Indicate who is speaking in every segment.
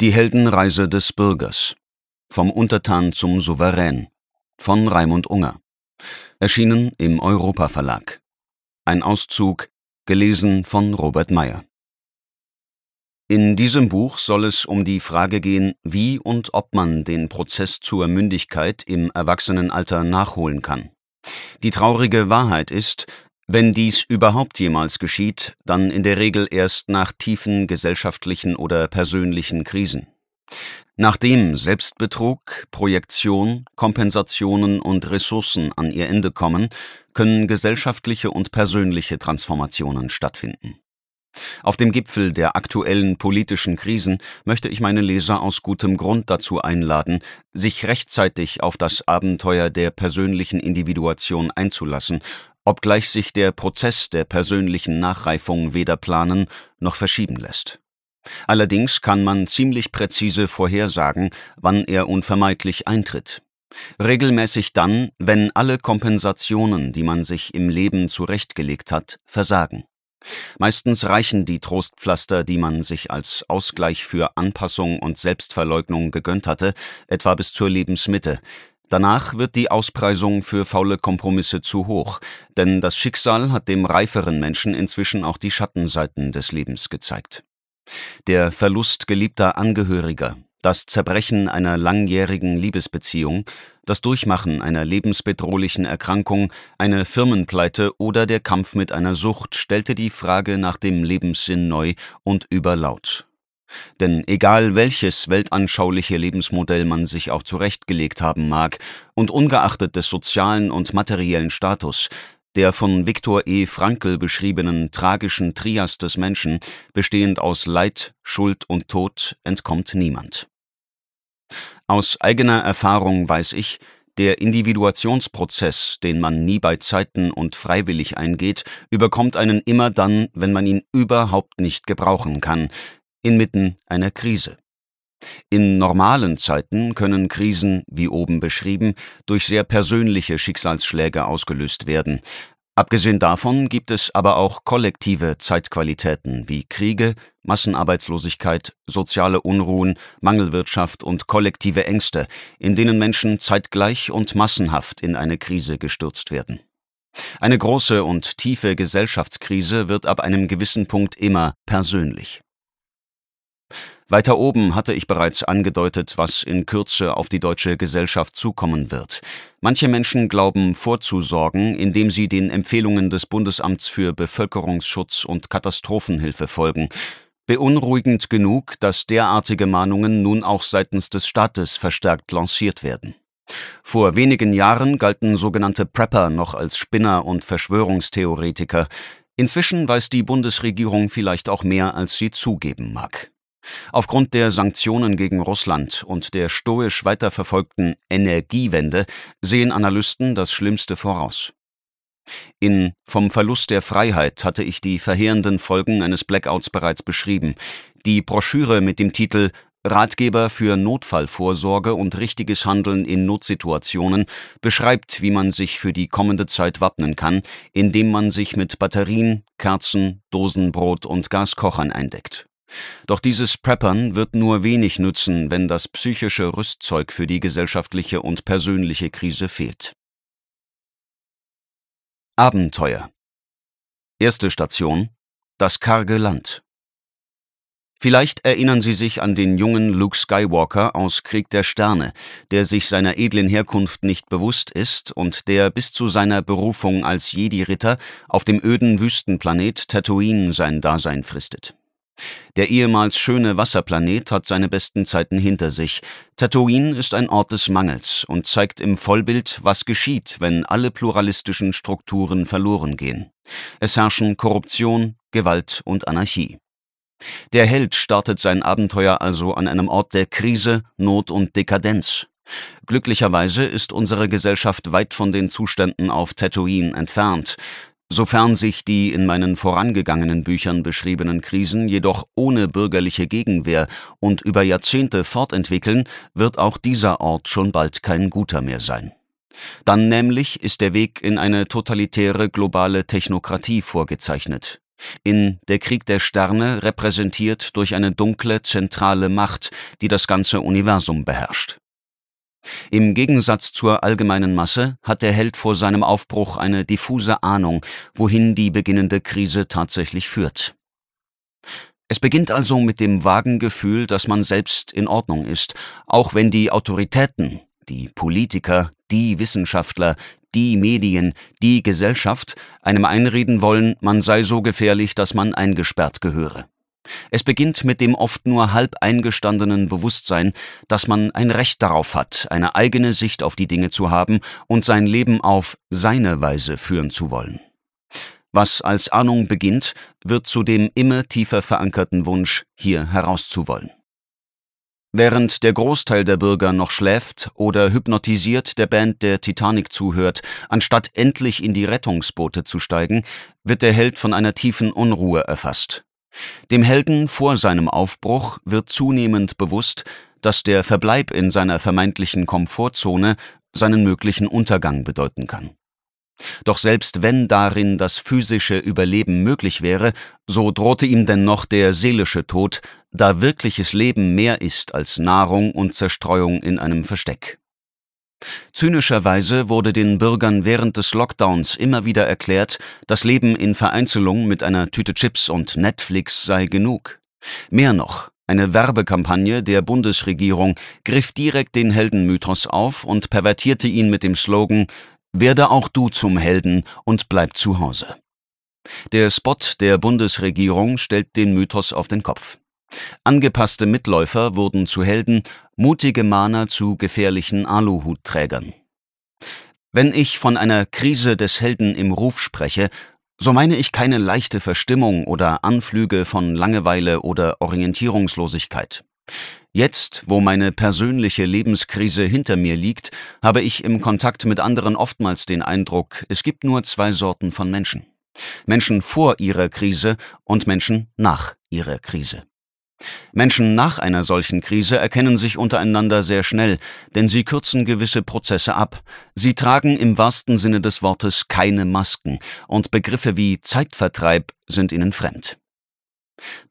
Speaker 1: Die Heldenreise des Bürgers. Vom Untertan zum Souverän. Von Raimund Unger. Erschienen im Europa Verlag. Ein Auszug, gelesen von Robert Meyer. In diesem Buch soll es um die Frage gehen, wie und ob man den Prozess zur Mündigkeit im Erwachsenenalter nachholen kann. Die traurige Wahrheit ist, wenn dies überhaupt jemals geschieht, dann in der Regel erst nach tiefen gesellschaftlichen oder persönlichen Krisen. Nachdem Selbstbetrug, Projektion, Kompensationen und Ressourcen an ihr Ende kommen, können gesellschaftliche und persönliche Transformationen stattfinden. Auf dem Gipfel der aktuellen politischen Krisen möchte ich meine Leser aus gutem Grund dazu einladen, sich rechtzeitig auf das Abenteuer der persönlichen Individuation einzulassen obgleich sich der Prozess der persönlichen Nachreifung weder planen noch verschieben lässt. Allerdings kann man ziemlich präzise vorhersagen, wann er unvermeidlich eintritt. Regelmäßig dann, wenn alle Kompensationen, die man sich im Leben zurechtgelegt hat, versagen. Meistens reichen die Trostpflaster, die man sich als Ausgleich für Anpassung und Selbstverleugnung gegönnt hatte, etwa bis zur Lebensmitte, Danach wird die Auspreisung für faule Kompromisse zu hoch, denn das Schicksal hat dem reiferen Menschen inzwischen auch die Schattenseiten des Lebens gezeigt. Der Verlust geliebter Angehöriger, das Zerbrechen einer langjährigen Liebesbeziehung, das Durchmachen einer lebensbedrohlichen Erkrankung, eine Firmenpleite oder der Kampf mit einer Sucht stellte die Frage nach dem Lebenssinn neu und überlaut. Denn egal welches weltanschauliche Lebensmodell man sich auch zurechtgelegt haben mag, und ungeachtet des sozialen und materiellen Status, der von Viktor E. Frankl beschriebenen tragischen Trias des Menschen, bestehend aus Leid, Schuld und Tod, entkommt niemand. Aus eigener Erfahrung weiß ich, der Individuationsprozess, den man nie bei Zeiten und freiwillig eingeht, überkommt einen immer dann, wenn man ihn überhaupt nicht gebrauchen kann, inmitten einer Krise. In normalen Zeiten können Krisen, wie oben beschrieben, durch sehr persönliche Schicksalsschläge ausgelöst werden. Abgesehen davon gibt es aber auch kollektive Zeitqualitäten wie Kriege, Massenarbeitslosigkeit, soziale Unruhen, Mangelwirtschaft und kollektive Ängste, in denen Menschen zeitgleich und massenhaft in eine Krise gestürzt werden. Eine große und tiefe Gesellschaftskrise wird ab einem gewissen Punkt immer persönlich. Weiter oben hatte ich bereits angedeutet, was in Kürze auf die deutsche Gesellschaft zukommen wird. Manche Menschen glauben vorzusorgen, indem sie den Empfehlungen des Bundesamts für Bevölkerungsschutz und Katastrophenhilfe folgen. Beunruhigend genug, dass derartige Mahnungen nun auch seitens des Staates verstärkt lanciert werden. Vor wenigen Jahren galten sogenannte Prepper noch als Spinner und Verschwörungstheoretiker. Inzwischen weiß die Bundesregierung vielleicht auch mehr, als sie zugeben mag. Aufgrund der Sanktionen gegen Russland und der stoisch weiterverfolgten Energiewende sehen Analysten das Schlimmste voraus. In Vom Verlust der Freiheit hatte ich die verheerenden Folgen eines Blackouts bereits beschrieben. Die Broschüre mit dem Titel Ratgeber für Notfallvorsorge und richtiges Handeln in Notsituationen beschreibt, wie man sich für die kommende Zeit wappnen kann, indem man sich mit Batterien, Kerzen, Dosenbrot und Gaskochern eindeckt. Doch dieses Preppern wird nur wenig nützen, wenn das psychische Rüstzeug für die gesellschaftliche und persönliche Krise fehlt. Abenteuer Erste Station Das karge Land Vielleicht erinnern Sie sich an den jungen Luke Skywalker aus Krieg der Sterne, der sich seiner edlen Herkunft nicht bewusst ist und der bis zu seiner Berufung als Jedi-Ritter auf dem öden Wüstenplanet Tatooine sein Dasein fristet. Der ehemals schöne Wasserplanet hat seine besten Zeiten hinter sich. Tatooine ist ein Ort des Mangels und zeigt im Vollbild, was geschieht, wenn alle pluralistischen Strukturen verloren gehen. Es herrschen Korruption, Gewalt und Anarchie. Der Held startet sein Abenteuer also an einem Ort der Krise, Not und Dekadenz. Glücklicherweise ist unsere Gesellschaft weit von den Zuständen auf Tatooine entfernt. Sofern sich die in meinen vorangegangenen Büchern beschriebenen Krisen jedoch ohne bürgerliche Gegenwehr und über Jahrzehnte fortentwickeln, wird auch dieser Ort schon bald kein guter mehr sein. Dann nämlich ist der Weg in eine totalitäre globale Technokratie vorgezeichnet. in Der Krieg der Sterne repräsentiert durch eine dunkle, zentrale Macht, die das ganze Universum beherrscht. Im Gegensatz zur allgemeinen Masse hat der Held vor seinem Aufbruch eine diffuse Ahnung, wohin die beginnende Krise tatsächlich führt. Es beginnt also mit dem vagen Gefühl, dass man selbst in Ordnung ist, auch wenn die Autoritäten, die Politiker, die Wissenschaftler, die Medien, die Gesellschaft einem einreden wollen, man sei so gefährlich, dass man eingesperrt gehöre. Es beginnt mit dem oft nur halb eingestandenen Bewusstsein, dass man ein Recht darauf hat, eine eigene Sicht auf die Dinge zu haben und sein Leben auf seine Weise führen zu wollen. Was als Ahnung beginnt, wird zu dem immer tiefer verankerten Wunsch, hier herauszuwollen. Während der Großteil der Bürger noch schläft oder hypnotisiert der Band der Titanic zuhört, anstatt endlich in die Rettungsboote zu steigen, wird der Held von einer tiefen Unruhe erfasst. Dem Helden vor seinem Aufbruch wird zunehmend bewusst, dass der Verbleib in seiner vermeintlichen Komfortzone seinen möglichen Untergang bedeuten kann. Doch selbst wenn darin das physische Überleben möglich wäre, so drohte ihm dennoch der seelische Tod, da wirkliches Leben mehr ist als Nahrung und Zerstreuung in einem Versteck. Zynischerweise wurde den Bürgern während des Lockdowns immer wieder erklärt, das Leben in Vereinzelung mit einer Tüte Chips und Netflix sei genug. Mehr noch, eine Werbekampagne der Bundesregierung griff direkt den Heldenmythos auf und pervertierte ihn mit dem Slogan werde auch du zum Helden und bleib zu Hause. Der Spot der Bundesregierung stellt den Mythos auf den Kopf. Angepasste Mitläufer wurden zu Helden, mutige Mahner zu gefährlichen Aluhutträgern. Wenn ich von einer Krise des Helden im Ruf spreche, so meine ich keine leichte Verstimmung oder Anflüge von Langeweile oder Orientierungslosigkeit. Jetzt, wo meine persönliche Lebenskrise hinter mir liegt, habe ich im Kontakt mit anderen oftmals den Eindruck, es gibt nur zwei Sorten von Menschen. Menschen vor ihrer Krise und Menschen nach ihrer Krise. Menschen nach einer solchen Krise erkennen sich untereinander sehr schnell, denn sie kürzen gewisse Prozesse ab. Sie tragen im wahrsten Sinne des Wortes keine Masken, und Begriffe wie Zeitvertreib sind ihnen fremd.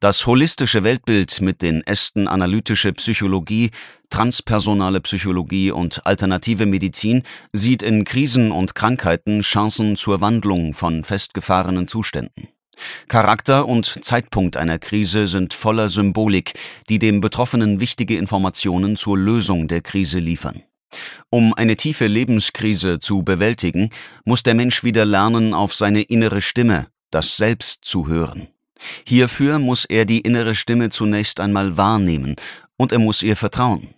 Speaker 1: Das holistische Weltbild mit den Ästen analytische Psychologie, transpersonale Psychologie und alternative Medizin sieht in Krisen und Krankheiten Chancen zur Wandlung von festgefahrenen Zuständen. Charakter und Zeitpunkt einer Krise sind voller Symbolik, die dem Betroffenen wichtige Informationen zur Lösung der Krise liefern. Um eine tiefe Lebenskrise zu bewältigen, muss der Mensch wieder lernen, auf seine innere Stimme, das Selbst zu hören. Hierfür muss er die innere Stimme zunächst einmal wahrnehmen und er muss ihr vertrauen.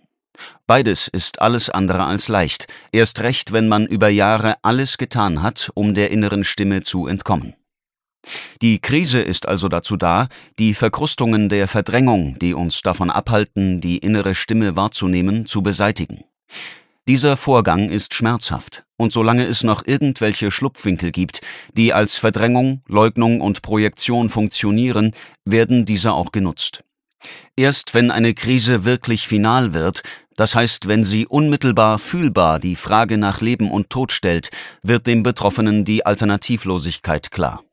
Speaker 1: Beides ist alles andere als leicht, erst recht, wenn man über Jahre alles getan hat, um der inneren Stimme zu entkommen. Die Krise ist also dazu da, die Verkrustungen der Verdrängung, die uns davon abhalten, die innere Stimme wahrzunehmen, zu beseitigen. Dieser Vorgang ist schmerzhaft, und solange es noch irgendwelche Schlupfwinkel gibt, die als Verdrängung, Leugnung und Projektion funktionieren, werden diese auch genutzt. Erst wenn eine Krise wirklich final wird, das heißt, wenn sie unmittelbar fühlbar die Frage nach Leben und Tod stellt, wird dem Betroffenen die Alternativlosigkeit klar.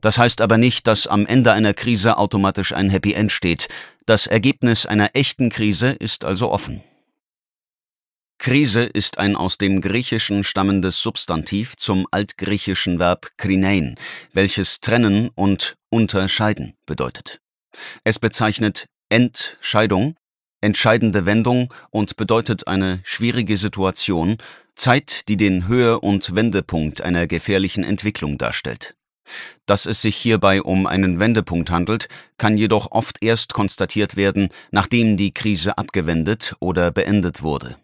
Speaker 1: Das heißt aber nicht, dass am Ende einer Krise automatisch ein Happy End steht. Das Ergebnis einer echten Krise ist also offen. Krise ist ein aus dem Griechischen stammendes Substantiv zum altgriechischen Verb krinein, welches trennen und unterscheiden bedeutet. Es bezeichnet Entscheidung, entscheidende Wendung und bedeutet eine schwierige Situation, Zeit, die den Höhe- und Wendepunkt einer gefährlichen Entwicklung darstellt. Dass es sich hierbei um einen Wendepunkt handelt, kann jedoch oft erst konstatiert werden, nachdem die Krise abgewendet oder beendet wurde.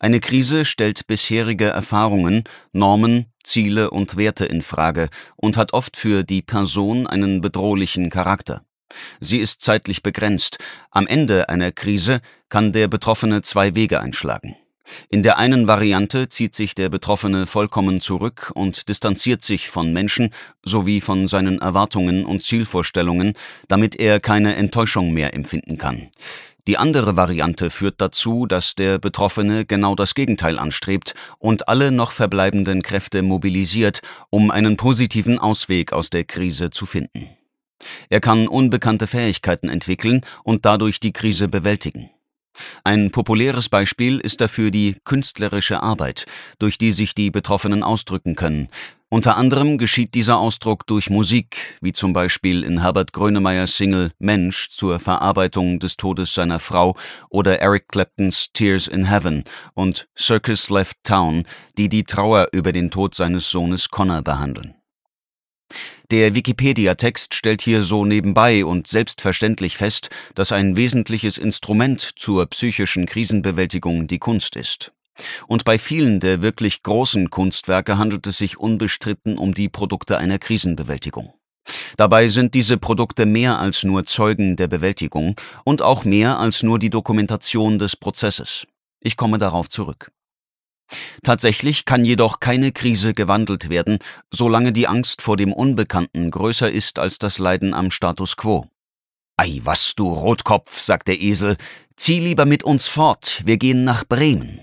Speaker 1: Eine Krise stellt bisherige Erfahrungen, Normen, Ziele und Werte in Frage und hat oft für die Person einen bedrohlichen Charakter. Sie ist zeitlich begrenzt. Am Ende einer Krise kann der Betroffene zwei Wege einschlagen. In der einen Variante zieht sich der Betroffene vollkommen zurück und distanziert sich von Menschen sowie von seinen Erwartungen und Zielvorstellungen, damit er keine Enttäuschung mehr empfinden kann. Die andere Variante führt dazu, dass der Betroffene genau das Gegenteil anstrebt und alle noch verbleibenden Kräfte mobilisiert, um einen positiven Ausweg aus der Krise zu finden. Er kann unbekannte Fähigkeiten entwickeln und dadurch die Krise bewältigen. Ein populäres Beispiel ist dafür die künstlerische Arbeit, durch die sich die Betroffenen ausdrücken können. Unter anderem geschieht dieser Ausdruck durch Musik, wie zum Beispiel in Herbert Grönemeyers Single Mensch zur Verarbeitung des Todes seiner Frau oder Eric Claptons Tears in Heaven und Circus Left Town, die die Trauer über den Tod seines Sohnes Connor behandeln. Der Wikipedia-Text stellt hier so nebenbei und selbstverständlich fest, dass ein wesentliches Instrument zur psychischen Krisenbewältigung die Kunst ist. Und bei vielen der wirklich großen Kunstwerke handelt es sich unbestritten um die Produkte einer Krisenbewältigung. Dabei sind diese Produkte mehr als nur Zeugen der Bewältigung und auch mehr als nur die Dokumentation des Prozesses. Ich komme darauf zurück. Tatsächlich kann jedoch keine Krise gewandelt werden, solange die Angst vor dem Unbekannten größer ist als das Leiden am Status quo. Ei, was, du Rotkopf, sagt der Esel, zieh lieber mit uns fort, wir gehen nach Bremen.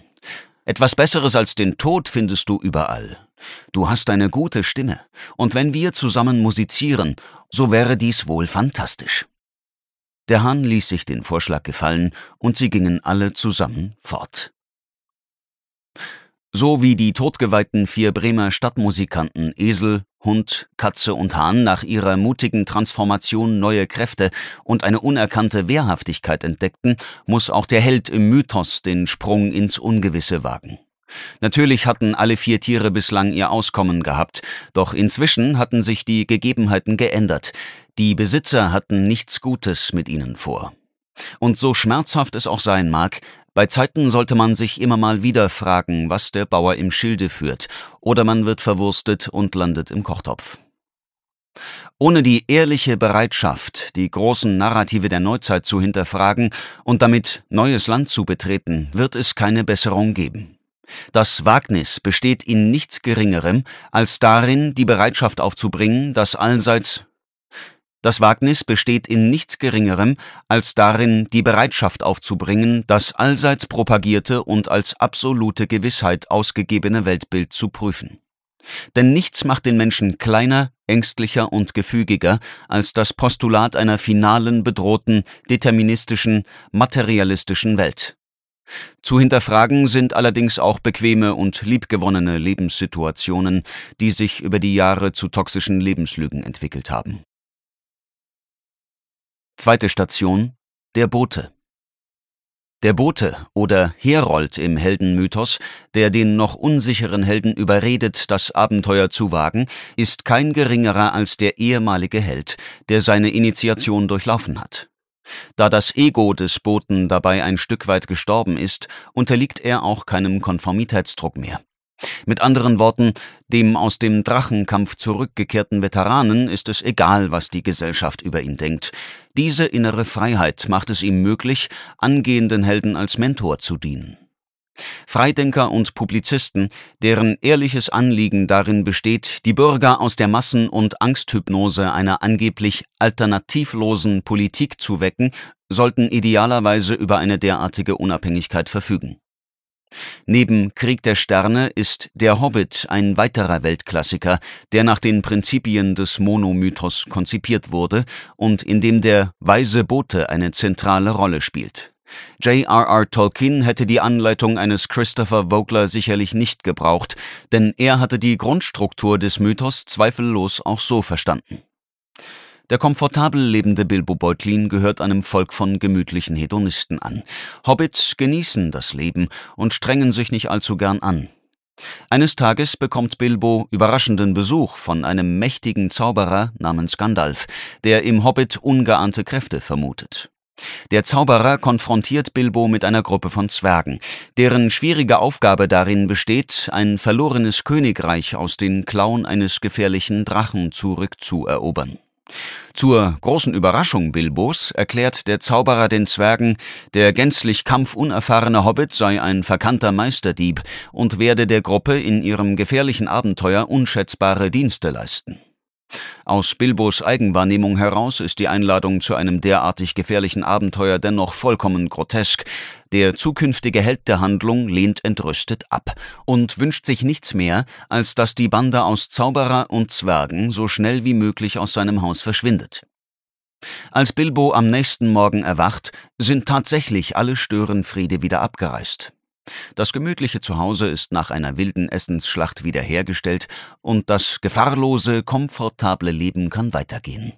Speaker 1: Etwas Besseres als den Tod findest du überall. Du hast eine gute Stimme, und wenn wir zusammen musizieren, so wäre dies wohl fantastisch. Der Hahn ließ sich den Vorschlag gefallen, und sie gingen alle zusammen fort. So wie die totgeweihten vier Bremer Stadtmusikanten Esel, Hund, Katze und Hahn nach ihrer mutigen Transformation neue Kräfte und eine unerkannte Wehrhaftigkeit entdeckten, muss auch der Held im Mythos den Sprung ins Ungewisse wagen. Natürlich hatten alle vier Tiere bislang ihr Auskommen gehabt, doch inzwischen hatten sich die Gegebenheiten geändert. Die Besitzer hatten nichts Gutes mit ihnen vor. Und so schmerzhaft es auch sein mag, bei Zeiten sollte man sich immer mal wieder fragen, was der Bauer im Schilde führt, oder man wird verwurstet und landet im Kochtopf. Ohne die ehrliche Bereitschaft, die großen Narrative der Neuzeit zu hinterfragen und damit neues Land zu betreten, wird es keine Besserung geben. Das Wagnis besteht in nichts Geringerem als darin, die Bereitschaft aufzubringen, das allseits das Wagnis besteht in nichts Geringerem als darin, die Bereitschaft aufzubringen, das allseits propagierte und als absolute Gewissheit ausgegebene Weltbild zu prüfen. Denn nichts macht den Menschen kleiner, ängstlicher und gefügiger als das Postulat einer finalen, bedrohten, deterministischen, materialistischen Welt. Zu hinterfragen sind allerdings auch bequeme und liebgewonnene Lebenssituationen, die sich über die Jahre zu toxischen Lebenslügen entwickelt haben. Zweite Station Der Bote. Der Bote oder Herold im Heldenmythos, der den noch unsicheren Helden überredet, das Abenteuer zu wagen, ist kein geringerer als der ehemalige Held, der seine Initiation durchlaufen hat. Da das Ego des Boten dabei ein Stück weit gestorben ist, unterliegt er auch keinem Konformitätsdruck mehr. Mit anderen Worten, dem aus dem Drachenkampf zurückgekehrten Veteranen ist es egal, was die Gesellschaft über ihn denkt. Diese innere Freiheit macht es ihm möglich, angehenden Helden als Mentor zu dienen. Freidenker und Publizisten, deren ehrliches Anliegen darin besteht, die Bürger aus der Massen- und Angsthypnose einer angeblich alternativlosen Politik zu wecken, sollten idealerweise über eine derartige Unabhängigkeit verfügen. Neben Krieg der Sterne ist Der Hobbit ein weiterer Weltklassiker, der nach den Prinzipien des Monomythos konzipiert wurde und in dem der weise Bote eine zentrale Rolle spielt. J.R.R. Tolkien hätte die Anleitung eines Christopher Vogler sicherlich nicht gebraucht, denn er hatte die Grundstruktur des Mythos zweifellos auch so verstanden. Der komfortabel lebende Bilbo Beutlin gehört einem Volk von gemütlichen Hedonisten an. Hobbits genießen das Leben und strengen sich nicht allzu gern an. Eines Tages bekommt Bilbo überraschenden Besuch von einem mächtigen Zauberer namens Gandalf, der im Hobbit ungeahnte Kräfte vermutet. Der Zauberer konfrontiert Bilbo mit einer Gruppe von Zwergen, deren schwierige Aufgabe darin besteht, ein verlorenes Königreich aus den Klauen eines gefährlichen Drachen zurückzuerobern. Zur großen Überraschung Bilbos erklärt der Zauberer den Zwergen, der gänzlich kampfunerfahrene Hobbit sei ein verkannter Meisterdieb und werde der Gruppe in ihrem gefährlichen Abenteuer unschätzbare Dienste leisten. Aus Bilbos Eigenwahrnehmung heraus ist die Einladung zu einem derartig gefährlichen Abenteuer dennoch vollkommen grotesk. Der zukünftige Held der Handlung lehnt entrüstet ab und wünscht sich nichts mehr, als dass die Bande aus Zauberer und Zwergen so schnell wie möglich aus seinem Haus verschwindet. Als Bilbo am nächsten Morgen erwacht, sind tatsächlich alle Störenfriede wieder abgereist. Das gemütliche Zuhause ist nach einer wilden Essensschlacht wiederhergestellt und das gefahrlose, komfortable Leben kann weitergehen.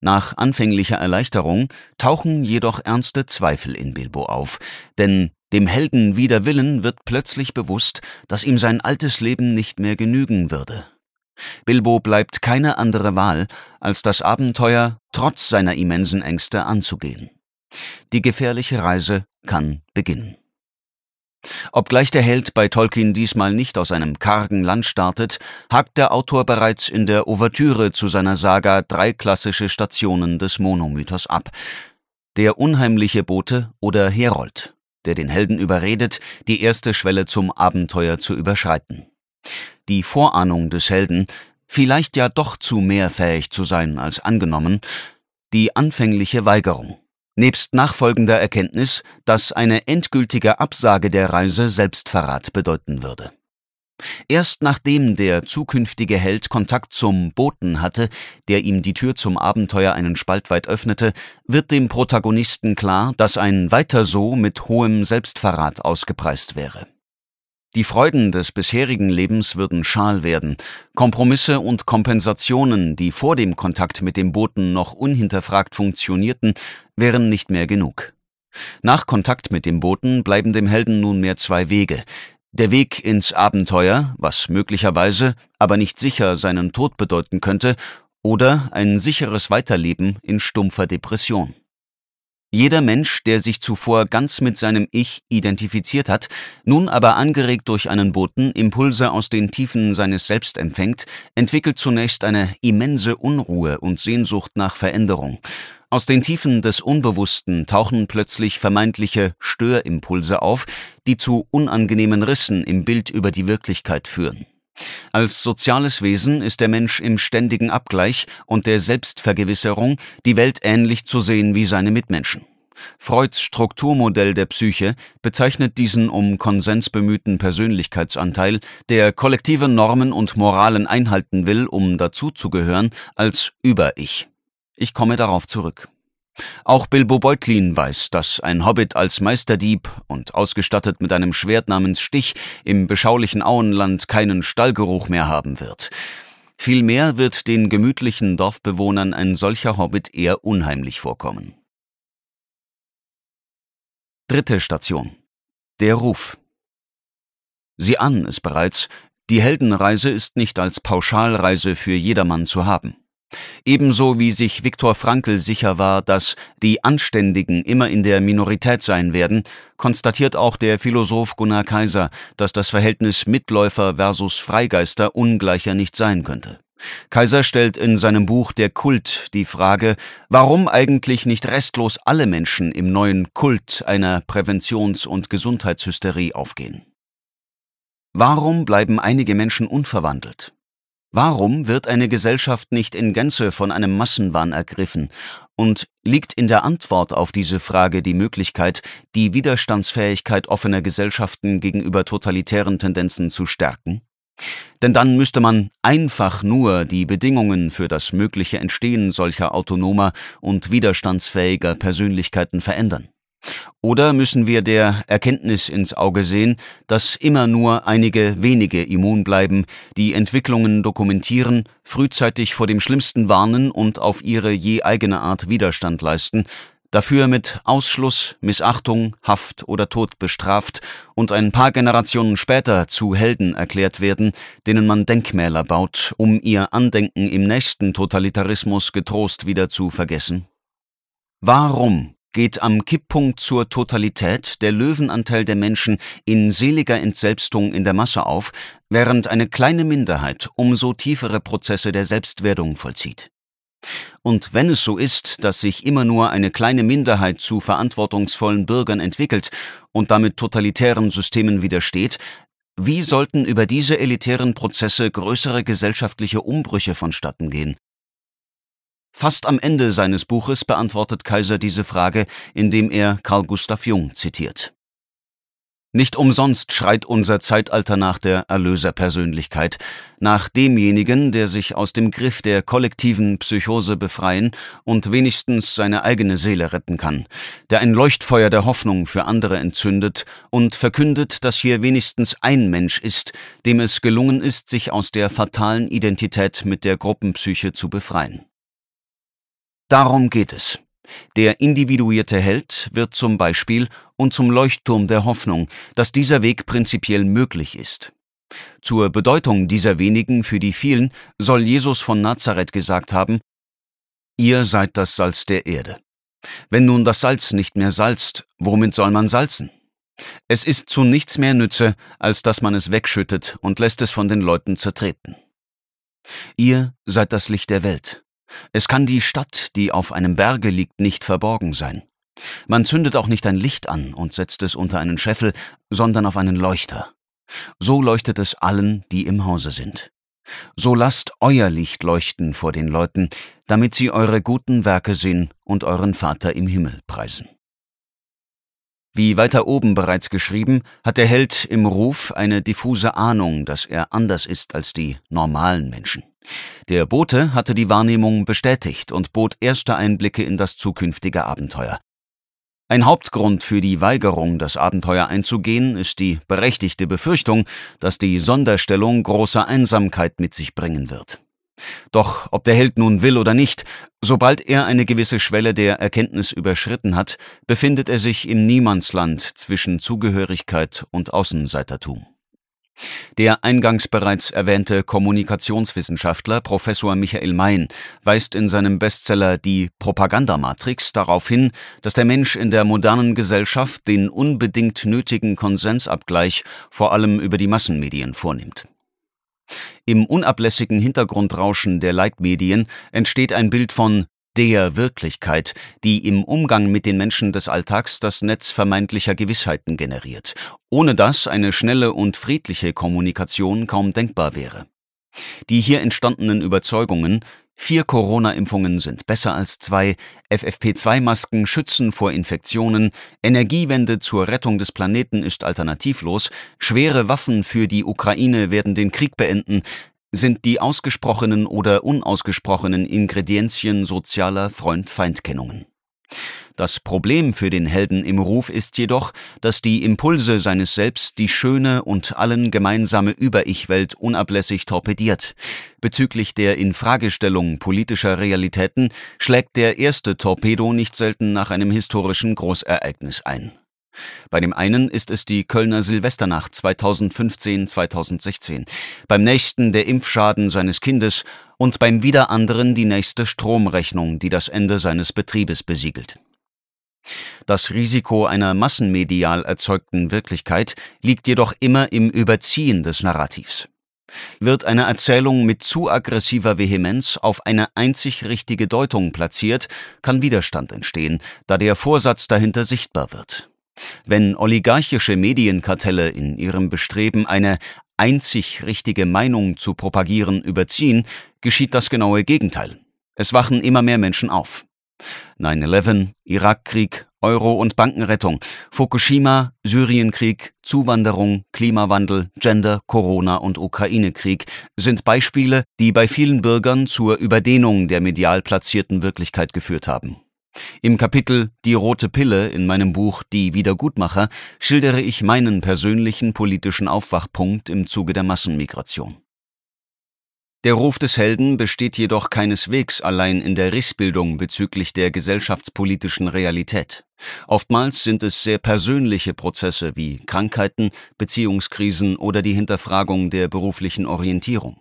Speaker 1: Nach anfänglicher Erleichterung tauchen jedoch ernste Zweifel in Bilbo auf, denn dem Helden wider Willen wird plötzlich bewusst, dass ihm sein altes Leben nicht mehr genügen würde. Bilbo bleibt keine andere Wahl, als das Abenteuer trotz seiner immensen Ängste anzugehen. Die gefährliche Reise kann beginnen. Obgleich der Held bei Tolkien diesmal nicht aus einem kargen Land startet, hakt der Autor bereits in der Ouvertüre zu seiner Saga drei klassische Stationen des Monomythos ab. Der unheimliche Bote oder Herold, der den Helden überredet, die erste Schwelle zum Abenteuer zu überschreiten. Die Vorahnung des Helden, vielleicht ja doch zu mehr fähig zu sein als angenommen, die anfängliche Weigerung, nebst nachfolgender Erkenntnis, dass eine endgültige Absage der Reise Selbstverrat bedeuten würde. Erst nachdem der zukünftige Held Kontakt zum Boten hatte, der ihm die Tür zum Abenteuer einen Spalt weit öffnete, wird dem Protagonisten klar, dass ein Weiter so mit hohem Selbstverrat ausgepreist wäre. Die Freuden des bisherigen Lebens würden schal werden, Kompromisse und Kompensationen, die vor dem Kontakt mit dem Boten noch unhinterfragt funktionierten, wären nicht mehr genug. Nach Kontakt mit dem Boten bleiben dem Helden nunmehr zwei Wege. Der Weg ins Abenteuer, was möglicherweise, aber nicht sicher seinen Tod bedeuten könnte, oder ein sicheres Weiterleben in stumpfer Depression. Jeder Mensch, der sich zuvor ganz mit seinem Ich identifiziert hat, nun aber angeregt durch einen Boten Impulse aus den Tiefen seines Selbst empfängt, entwickelt zunächst eine immense Unruhe und Sehnsucht nach Veränderung. Aus den Tiefen des Unbewussten tauchen plötzlich vermeintliche Störimpulse auf, die zu unangenehmen Rissen im Bild über die Wirklichkeit führen. Als soziales Wesen ist der Mensch im ständigen Abgleich und der Selbstvergewisserung, die Welt ähnlich zu sehen wie seine Mitmenschen. Freuds Strukturmodell der Psyche bezeichnet diesen um Konsens bemühten Persönlichkeitsanteil, der kollektive Normen und Moralen einhalten will, um dazuzugehören, als Über-Ich. Ich komme darauf zurück. Auch Bilbo Beutlin weiß, dass ein Hobbit als Meisterdieb und ausgestattet mit einem Schwert namens Stich im beschaulichen Auenland keinen Stallgeruch mehr haben wird. Vielmehr wird den gemütlichen Dorfbewohnern ein solcher Hobbit eher unheimlich vorkommen. Dritte Station. Der Ruf. Sie ahnen es bereits, die Heldenreise ist nicht als Pauschalreise für jedermann zu haben. Ebenso wie sich Viktor Frankl sicher war, dass die Anständigen immer in der Minorität sein werden, konstatiert auch der Philosoph Gunnar Kaiser, dass das Verhältnis Mitläufer versus Freigeister ungleicher nicht sein könnte. Kaiser stellt in seinem Buch Der Kult die Frage, warum eigentlich nicht restlos alle Menschen im neuen Kult einer Präventions- und Gesundheitshysterie aufgehen. Warum bleiben einige Menschen unverwandelt? Warum wird eine Gesellschaft nicht in Gänze von einem Massenwahn ergriffen? Und liegt in der Antwort auf diese Frage die Möglichkeit, die Widerstandsfähigkeit offener Gesellschaften gegenüber totalitären Tendenzen zu stärken? Denn dann müsste man einfach nur die Bedingungen für das mögliche Entstehen solcher autonomer und widerstandsfähiger Persönlichkeiten verändern. Oder müssen wir der Erkenntnis ins Auge sehen, dass immer nur einige wenige immun bleiben, die Entwicklungen dokumentieren, frühzeitig vor dem Schlimmsten warnen und auf ihre je eigene Art Widerstand leisten, dafür mit Ausschluss, Missachtung, Haft oder Tod bestraft und ein paar Generationen später zu Helden erklärt werden, denen man Denkmäler baut, um ihr Andenken im nächsten Totalitarismus getrost wieder zu vergessen? Warum geht am Kipppunkt zur Totalität der Löwenanteil der Menschen in seliger Entselbstung in der Masse auf, während eine kleine Minderheit umso tiefere Prozesse der Selbstwerdung vollzieht. Und wenn es so ist, dass sich immer nur eine kleine Minderheit zu verantwortungsvollen Bürgern entwickelt und damit totalitären Systemen widersteht, wie sollten über diese elitären Prozesse größere gesellschaftliche Umbrüche vonstatten gehen? Fast am Ende seines Buches beantwortet Kaiser diese Frage, indem er Carl Gustav Jung zitiert Nicht umsonst schreit unser Zeitalter nach der Erlöserpersönlichkeit, nach demjenigen, der sich aus dem Griff der kollektiven Psychose befreien und wenigstens seine eigene Seele retten kann, der ein Leuchtfeuer der Hoffnung für andere entzündet und verkündet, dass hier wenigstens ein Mensch ist, dem es gelungen ist, sich aus der fatalen Identität mit der Gruppenpsyche zu befreien. Darum geht es. Der individuierte Held wird zum Beispiel und zum Leuchtturm der Hoffnung, dass dieser Weg prinzipiell möglich ist. Zur Bedeutung dieser wenigen für die vielen soll Jesus von Nazareth gesagt haben, Ihr seid das Salz der Erde. Wenn nun das Salz nicht mehr salzt, womit soll man salzen? Es ist zu nichts mehr Nütze, als dass man es wegschüttet und lässt es von den Leuten zertreten. Ihr seid das Licht der Welt. Es kann die Stadt, die auf einem Berge liegt, nicht verborgen sein. Man zündet auch nicht ein Licht an und setzt es unter einen Scheffel, sondern auf einen Leuchter. So leuchtet es allen, die im Hause sind. So lasst euer Licht leuchten vor den Leuten, damit sie eure guten Werke sehen und euren Vater im Himmel preisen. Wie weiter oben bereits geschrieben, hat der Held im Ruf eine diffuse Ahnung, dass er anders ist als die normalen Menschen. Der Bote hatte die Wahrnehmung bestätigt und bot erste Einblicke in das zukünftige Abenteuer. Ein Hauptgrund für die Weigerung, das Abenteuer einzugehen, ist die berechtigte Befürchtung, dass die Sonderstellung große Einsamkeit mit sich bringen wird. Doch ob der Held nun will oder nicht, sobald er eine gewisse Schwelle der Erkenntnis überschritten hat, befindet er sich im Niemandsland zwischen Zugehörigkeit und Außenseitertum. Der eingangs bereits erwähnte Kommunikationswissenschaftler Professor Michael Mein weist in seinem Bestseller Die Propagandamatrix darauf hin, dass der Mensch in der modernen Gesellschaft den unbedingt nötigen Konsensabgleich vor allem über die Massenmedien vornimmt. Im unablässigen Hintergrundrauschen der Leitmedien entsteht ein Bild von der Wirklichkeit, die im Umgang mit den Menschen des Alltags das Netz vermeintlicher Gewissheiten generiert, ohne das eine schnelle und friedliche Kommunikation kaum denkbar wäre. Die hier entstandenen Überzeugungen, vier Corona-Impfungen sind besser als zwei, FFP2-Masken schützen vor Infektionen, Energiewende zur Rettung des Planeten ist alternativlos, schwere Waffen für die Ukraine werden den Krieg beenden, sind die ausgesprochenen oder unausgesprochenen Ingredienzien sozialer Freund-Feind-Kennungen. Das Problem für den Helden im Ruf ist jedoch, dass die Impulse seines Selbst die schöne und allen gemeinsame Über-Ich-Welt unablässig torpediert. Bezüglich der Infragestellung politischer Realitäten schlägt der erste Torpedo nicht selten nach einem historischen Großereignis ein. Bei dem einen ist es die Kölner Silvesternacht 2015-2016, beim nächsten der Impfschaden seines Kindes und beim wieder anderen die nächste Stromrechnung, die das Ende seines Betriebes besiegelt. Das Risiko einer massenmedial erzeugten Wirklichkeit liegt jedoch immer im Überziehen des Narrativs. Wird eine Erzählung mit zu aggressiver Vehemenz auf eine einzig richtige Deutung platziert, kann Widerstand entstehen, da der Vorsatz dahinter sichtbar wird. Wenn oligarchische Medienkartelle in ihrem Bestreben, eine einzig richtige Meinung zu propagieren, überziehen, geschieht das genaue Gegenteil. Es wachen immer mehr Menschen auf. 9-11, Irakkrieg, Euro- und Bankenrettung, Fukushima, Syrienkrieg, Zuwanderung, Klimawandel, Gender, Corona und Ukraine-Krieg sind Beispiele, die bei vielen Bürgern zur Überdehnung der medial platzierten Wirklichkeit geführt haben. Im Kapitel Die rote Pille in meinem Buch Die Wiedergutmacher schildere ich meinen persönlichen politischen Aufwachpunkt im Zuge der Massenmigration. Der Ruf des Helden besteht jedoch keineswegs allein in der Rissbildung bezüglich der gesellschaftspolitischen Realität. Oftmals sind es sehr persönliche Prozesse wie Krankheiten, Beziehungskrisen oder die Hinterfragung der beruflichen Orientierung.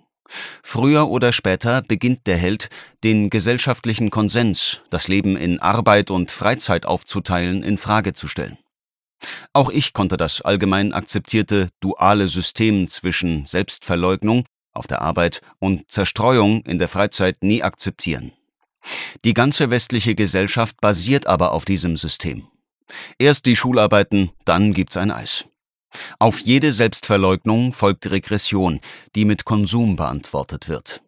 Speaker 1: Früher oder später beginnt der Held, den gesellschaftlichen Konsens, das Leben in Arbeit und Freizeit aufzuteilen, in Frage zu stellen. Auch ich konnte das allgemein akzeptierte duale System zwischen Selbstverleugnung auf der Arbeit und Zerstreuung in der Freizeit nie akzeptieren. Die ganze westliche Gesellschaft basiert aber auf diesem System. Erst die Schularbeiten, dann gibt's ein Eis. Auf jede Selbstverleugnung folgt Regression, die mit Konsum beantwortet wird.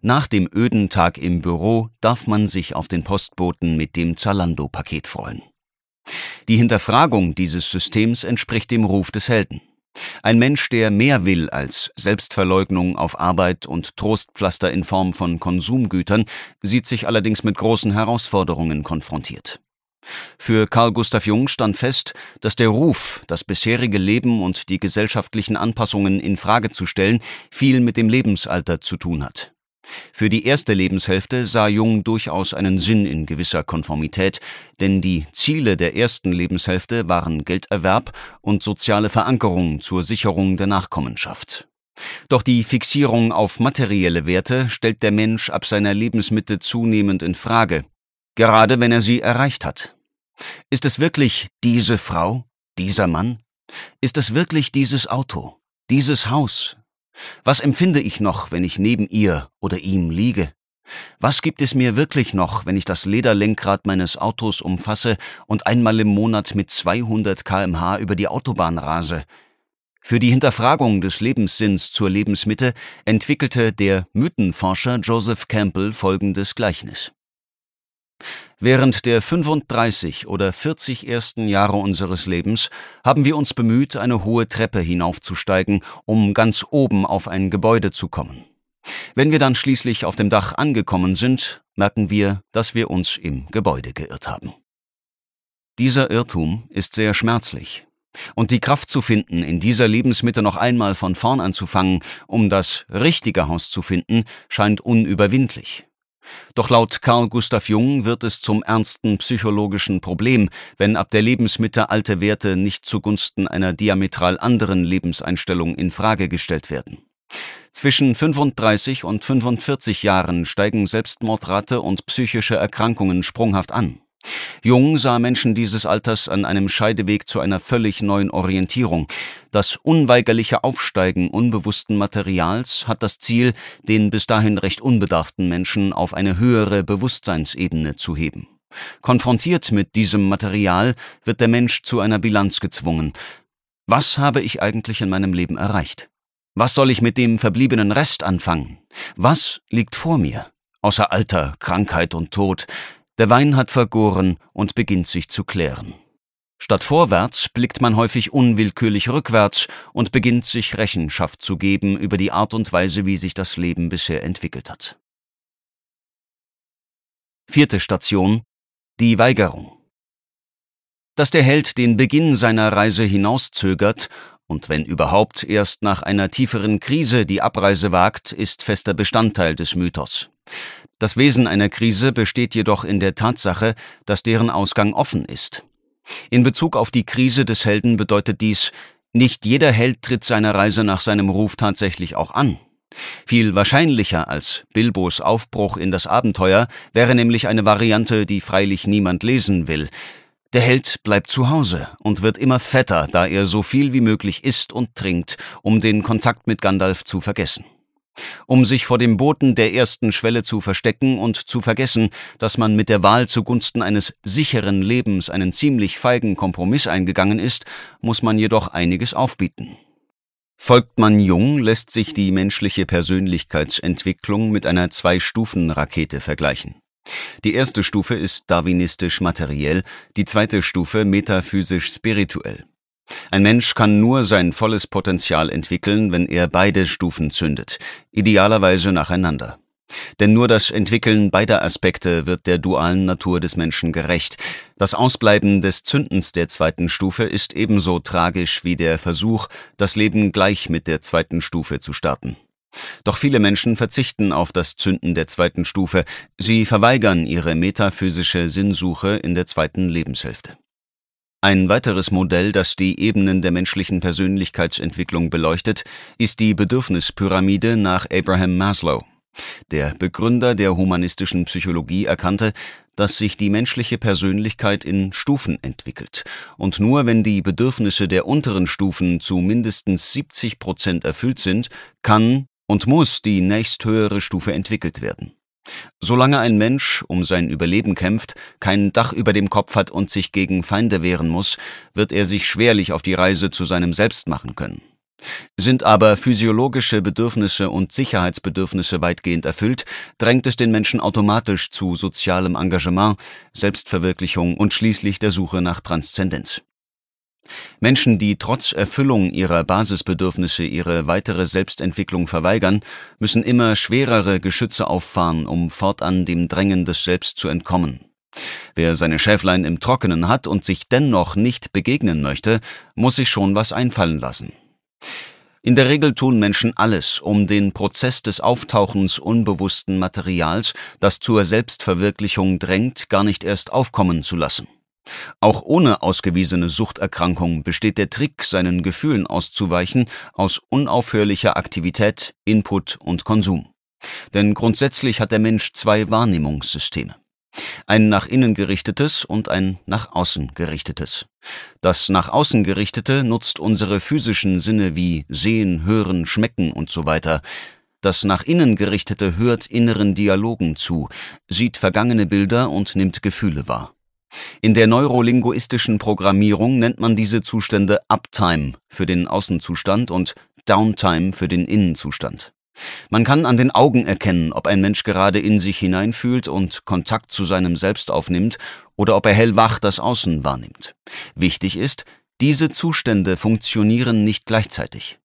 Speaker 1: Nach dem öden Tag im Büro darf man sich auf den Postboten mit dem Zalando-Paket freuen. Die Hinterfragung dieses Systems entspricht dem Ruf des Helden. Ein Mensch, der mehr will als Selbstverleugnung auf Arbeit und Trostpflaster in Form von Konsumgütern, sieht sich allerdings mit großen Herausforderungen konfrontiert. Für Carl Gustav Jung stand fest, dass der Ruf, das bisherige Leben und die gesellschaftlichen Anpassungen in Frage zu stellen, viel mit dem Lebensalter zu tun hat. Für die erste Lebenshälfte sah Jung durchaus einen Sinn in gewisser Konformität, denn die Ziele der ersten Lebenshälfte waren Gelderwerb und soziale Verankerung zur Sicherung der Nachkommenschaft. Doch die Fixierung auf materielle Werte stellt der Mensch ab seiner Lebensmitte zunehmend in Frage, gerade wenn er sie erreicht hat. Ist es wirklich diese Frau, dieser Mann? Ist es wirklich dieses Auto, dieses Haus, was empfinde ich noch, wenn ich neben ihr oder ihm liege? Was gibt es mir wirklich noch, wenn ich das Lederlenkrad meines Autos umfasse und einmal im Monat mit 200 kmh über die Autobahn rase? Für die Hinterfragung des Lebenssinns zur Lebensmitte entwickelte der Mythenforscher Joseph Campbell folgendes Gleichnis. Während der 35 oder 40 ersten Jahre unseres Lebens haben wir uns bemüht, eine hohe Treppe hinaufzusteigen, um ganz oben auf ein Gebäude zu kommen. Wenn wir dann schließlich auf dem Dach angekommen sind, merken wir, dass wir uns im Gebäude geirrt haben. Dieser Irrtum ist sehr schmerzlich. Und die Kraft zu finden, in dieser Lebensmitte noch einmal von vorn anzufangen, um das richtige Haus zu finden, scheint unüberwindlich. Doch laut Carl Gustav Jung wird es zum ernsten psychologischen Problem, wenn ab der Lebensmitte alte Werte nicht zugunsten einer diametral anderen Lebenseinstellung in Frage gestellt werden. Zwischen 35 und 45 Jahren steigen Selbstmordrate und psychische Erkrankungen sprunghaft an. Jung sah Menschen dieses Alters an einem Scheideweg zu einer völlig neuen Orientierung. Das unweigerliche Aufsteigen unbewussten Materials hat das Ziel, den bis dahin recht unbedarften Menschen auf eine höhere Bewusstseinsebene zu heben. Konfrontiert mit diesem Material wird der Mensch zu einer Bilanz gezwungen. Was habe ich eigentlich in meinem Leben erreicht? Was soll ich mit dem verbliebenen Rest anfangen? Was liegt vor mir? Außer Alter, Krankheit und Tod, der Wein hat vergoren und beginnt sich zu klären. Statt vorwärts blickt man häufig unwillkürlich rückwärts und beginnt sich Rechenschaft zu geben über die Art und Weise, wie sich das Leben bisher entwickelt hat. Vierte Station Die Weigerung. Dass der Held den Beginn seiner Reise hinauszögert und wenn überhaupt erst nach einer tieferen Krise die Abreise wagt, ist fester Bestandteil des Mythos. Das Wesen einer Krise besteht jedoch in der Tatsache, dass deren Ausgang offen ist. In Bezug auf die Krise des Helden bedeutet dies, nicht jeder Held tritt seine Reise nach seinem Ruf tatsächlich auch an. Viel wahrscheinlicher als Bilbos Aufbruch in das Abenteuer wäre nämlich eine Variante, die freilich niemand lesen will. Der Held bleibt zu Hause und wird immer fetter, da er so viel wie möglich isst und trinkt, um den Kontakt mit Gandalf zu vergessen um sich vor dem Boten der ersten Schwelle zu verstecken und zu vergessen, dass man mit der Wahl zugunsten eines sicheren Lebens einen ziemlich feigen Kompromiss eingegangen ist, muss man jedoch einiges aufbieten. Folgt man Jung, lässt sich die menschliche Persönlichkeitsentwicklung mit einer Zwei-Stufen-Rakete vergleichen. Die erste Stufe ist darwinistisch materiell, die zweite Stufe metaphysisch spirituell. Ein Mensch kann nur sein volles Potenzial entwickeln, wenn er beide Stufen zündet, idealerweise nacheinander. Denn nur das Entwickeln beider Aspekte wird der dualen Natur des Menschen gerecht. Das Ausbleiben des Zündens der zweiten Stufe ist ebenso tragisch wie der Versuch, das Leben gleich mit der zweiten Stufe zu starten. Doch viele Menschen verzichten auf das Zünden der zweiten Stufe, sie verweigern ihre metaphysische Sinnsuche in der zweiten Lebenshälfte. Ein weiteres Modell, das die Ebenen der menschlichen Persönlichkeitsentwicklung beleuchtet, ist die Bedürfnispyramide nach Abraham Maslow. Der Begründer der humanistischen Psychologie erkannte, dass sich die menschliche Persönlichkeit in Stufen entwickelt, und nur wenn die Bedürfnisse der unteren Stufen zu mindestens 70 Prozent erfüllt sind, kann und muss die nächsthöhere Stufe entwickelt werden. Solange ein Mensch um sein Überleben kämpft, kein Dach über dem Kopf hat und sich gegen Feinde wehren muss, wird er sich schwerlich auf die Reise zu seinem Selbst machen können. Sind aber physiologische Bedürfnisse und Sicherheitsbedürfnisse weitgehend erfüllt, drängt es den Menschen automatisch zu sozialem Engagement, Selbstverwirklichung und schließlich der Suche nach Transzendenz. Menschen, die trotz Erfüllung ihrer Basisbedürfnisse ihre weitere Selbstentwicklung verweigern, müssen immer schwerere Geschütze auffahren, um fortan dem Drängen des Selbst zu entkommen. Wer seine Schäflein im Trockenen hat und sich dennoch nicht begegnen möchte, muss sich schon was einfallen lassen. In der Regel tun Menschen alles, um den Prozess des Auftauchens unbewussten Materials, das zur Selbstverwirklichung drängt, gar nicht erst aufkommen zu lassen. Auch ohne ausgewiesene Suchterkrankung besteht der Trick, seinen Gefühlen auszuweichen, aus unaufhörlicher Aktivität, Input und Konsum. Denn grundsätzlich hat der Mensch zwei Wahrnehmungssysteme. Ein nach innen gerichtetes und ein nach außen gerichtetes. Das nach außen gerichtete nutzt unsere physischen Sinne wie Sehen, Hören, Schmecken und so weiter. Das nach innen gerichtete hört inneren Dialogen zu, sieht vergangene Bilder und nimmt Gefühle wahr. In der neurolinguistischen Programmierung nennt man diese Zustände Uptime für den Außenzustand und Downtime für den Innenzustand. Man kann an den Augen erkennen, ob ein Mensch gerade in sich hineinfühlt und Kontakt zu seinem Selbst aufnimmt oder ob er hellwach das Außen wahrnimmt. Wichtig ist, diese Zustände funktionieren nicht gleichzeitig.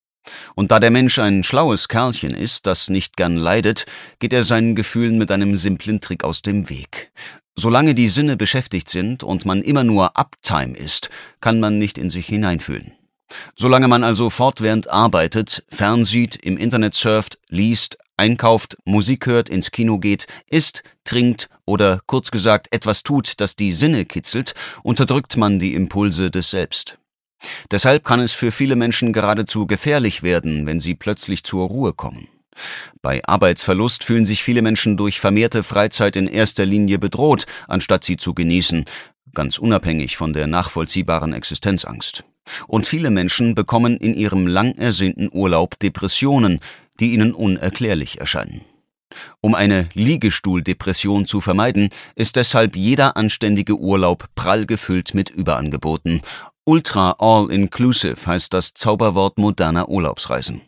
Speaker 1: Und da der Mensch ein schlaues Kerlchen ist, das nicht gern leidet, geht er seinen Gefühlen mit einem simplen Trick aus dem Weg. Solange die Sinne beschäftigt sind und man immer nur Uptime ist, kann man nicht in sich hineinfühlen. Solange man also fortwährend arbeitet, fernsieht, im Internet surft, liest, einkauft, Musik hört, ins Kino geht, isst, trinkt oder kurz gesagt etwas tut, das die Sinne kitzelt, unterdrückt man die Impulse des Selbst. Deshalb kann es für viele Menschen geradezu gefährlich werden, wenn sie plötzlich zur Ruhe kommen. Bei Arbeitsverlust fühlen sich viele Menschen durch vermehrte Freizeit in erster Linie bedroht, anstatt sie zu genießen, ganz unabhängig von der nachvollziehbaren Existenzangst. Und viele Menschen bekommen in ihrem lang ersehnten Urlaub Depressionen, die ihnen unerklärlich erscheinen. Um eine Liegestuhldepression zu vermeiden, ist deshalb jeder anständige Urlaub prall gefüllt mit Überangeboten. Ultra All-Inclusive heißt das Zauberwort moderner Urlaubsreisen.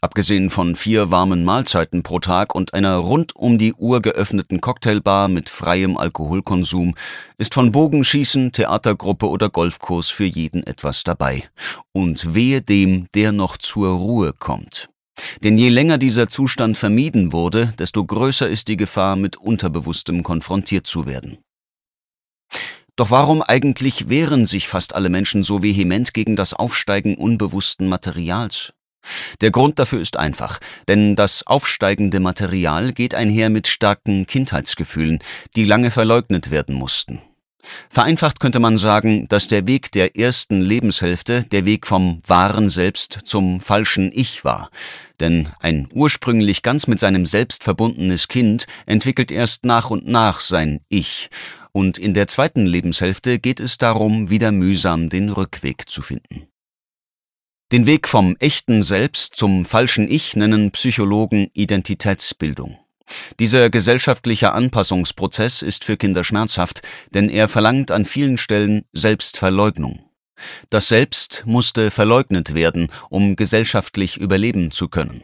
Speaker 1: Abgesehen von vier warmen Mahlzeiten pro Tag und einer rund um die Uhr geöffneten Cocktailbar mit freiem Alkoholkonsum ist von Bogenschießen, Theatergruppe oder Golfkurs für jeden etwas dabei. Und wehe dem, der noch zur Ruhe kommt. Denn je länger dieser Zustand vermieden wurde, desto größer ist die Gefahr, mit Unterbewusstem konfrontiert zu werden. Doch warum eigentlich wehren sich fast alle Menschen so vehement gegen das Aufsteigen unbewussten Materials? Der Grund dafür ist einfach, denn das aufsteigende Material geht einher mit starken Kindheitsgefühlen, die lange verleugnet werden mussten. Vereinfacht könnte man sagen, dass der Weg der ersten Lebenshälfte der Weg vom wahren Selbst zum falschen Ich war. Denn ein ursprünglich ganz mit seinem Selbst verbundenes Kind entwickelt erst nach und nach sein Ich. Und in der zweiten Lebenshälfte geht es darum, wieder mühsam den Rückweg zu finden. Den Weg vom echten Selbst zum falschen Ich nennen Psychologen Identitätsbildung. Dieser gesellschaftliche Anpassungsprozess ist für Kinder schmerzhaft, denn er verlangt an vielen Stellen Selbstverleugnung. Das Selbst musste verleugnet werden, um gesellschaftlich überleben zu können.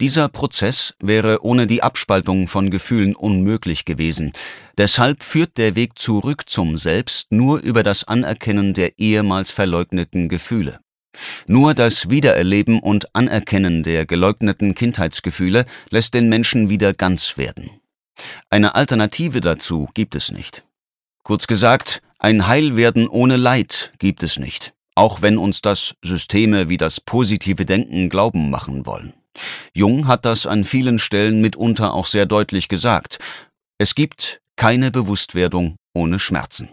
Speaker 1: Dieser Prozess wäre ohne die Abspaltung von Gefühlen unmöglich gewesen. Deshalb führt der Weg zurück zum Selbst nur über das Anerkennen der ehemals verleugneten Gefühle. Nur das Wiedererleben und Anerkennen der geleugneten Kindheitsgefühle lässt den Menschen wieder ganz werden. Eine Alternative dazu gibt es nicht. Kurz gesagt, ein Heilwerden ohne Leid gibt es nicht, auch wenn uns das Systeme wie das positive Denken glauben machen wollen. Jung hat das an vielen Stellen mitunter auch sehr deutlich gesagt. Es gibt keine Bewusstwerdung ohne Schmerzen.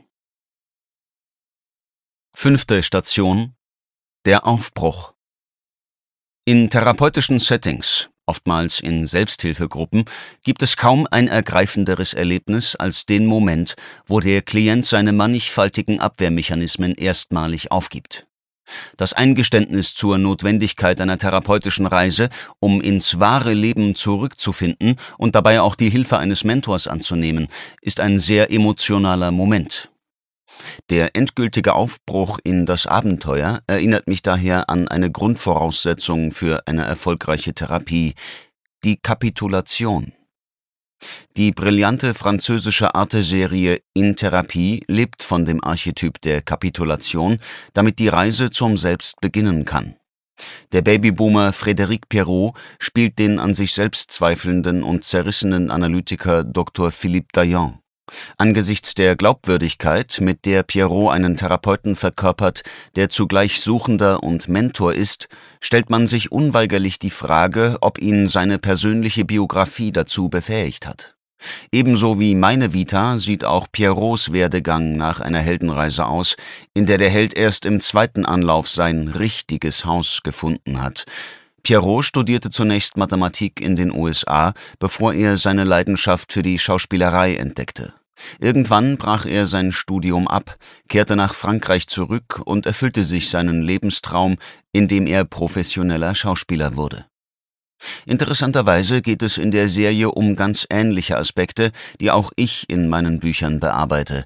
Speaker 1: Fünfte Station der Aufbruch. In therapeutischen Settings, oftmals in Selbsthilfegruppen, gibt es kaum ein ergreifenderes Erlebnis als den Moment, wo der Klient seine mannigfaltigen Abwehrmechanismen erstmalig aufgibt. Das Eingeständnis zur Notwendigkeit einer therapeutischen Reise, um ins wahre Leben zurückzufinden und dabei auch die Hilfe eines Mentors anzunehmen, ist ein sehr emotionaler Moment. Der endgültige Aufbruch in das Abenteuer erinnert mich daher an eine Grundvoraussetzung für eine erfolgreiche Therapie, die Kapitulation. Die brillante französische Arte-Serie In Therapie lebt von dem Archetyp der Kapitulation, damit die Reise zum Selbst beginnen kann. Der Babyboomer Frédéric Pierrot spielt den an sich selbst zweifelnden und zerrissenen Analytiker Dr. Philippe Dayan. Angesichts der Glaubwürdigkeit, mit der Pierrot einen Therapeuten verkörpert, der zugleich Suchender und Mentor ist, stellt man sich unweigerlich die Frage, ob ihn seine persönliche Biografie dazu befähigt hat. Ebenso wie meine Vita sieht auch Pierrots Werdegang nach einer Heldenreise aus, in der der Held erst im zweiten Anlauf sein richtiges Haus gefunden hat. Pierrot studierte zunächst Mathematik in den USA, bevor er seine Leidenschaft für die Schauspielerei entdeckte. Irgendwann brach er sein Studium ab, kehrte nach Frankreich zurück und erfüllte sich seinen Lebenstraum, indem er professioneller Schauspieler wurde. Interessanterweise geht es in der Serie um ganz ähnliche Aspekte, die auch ich in meinen Büchern bearbeite.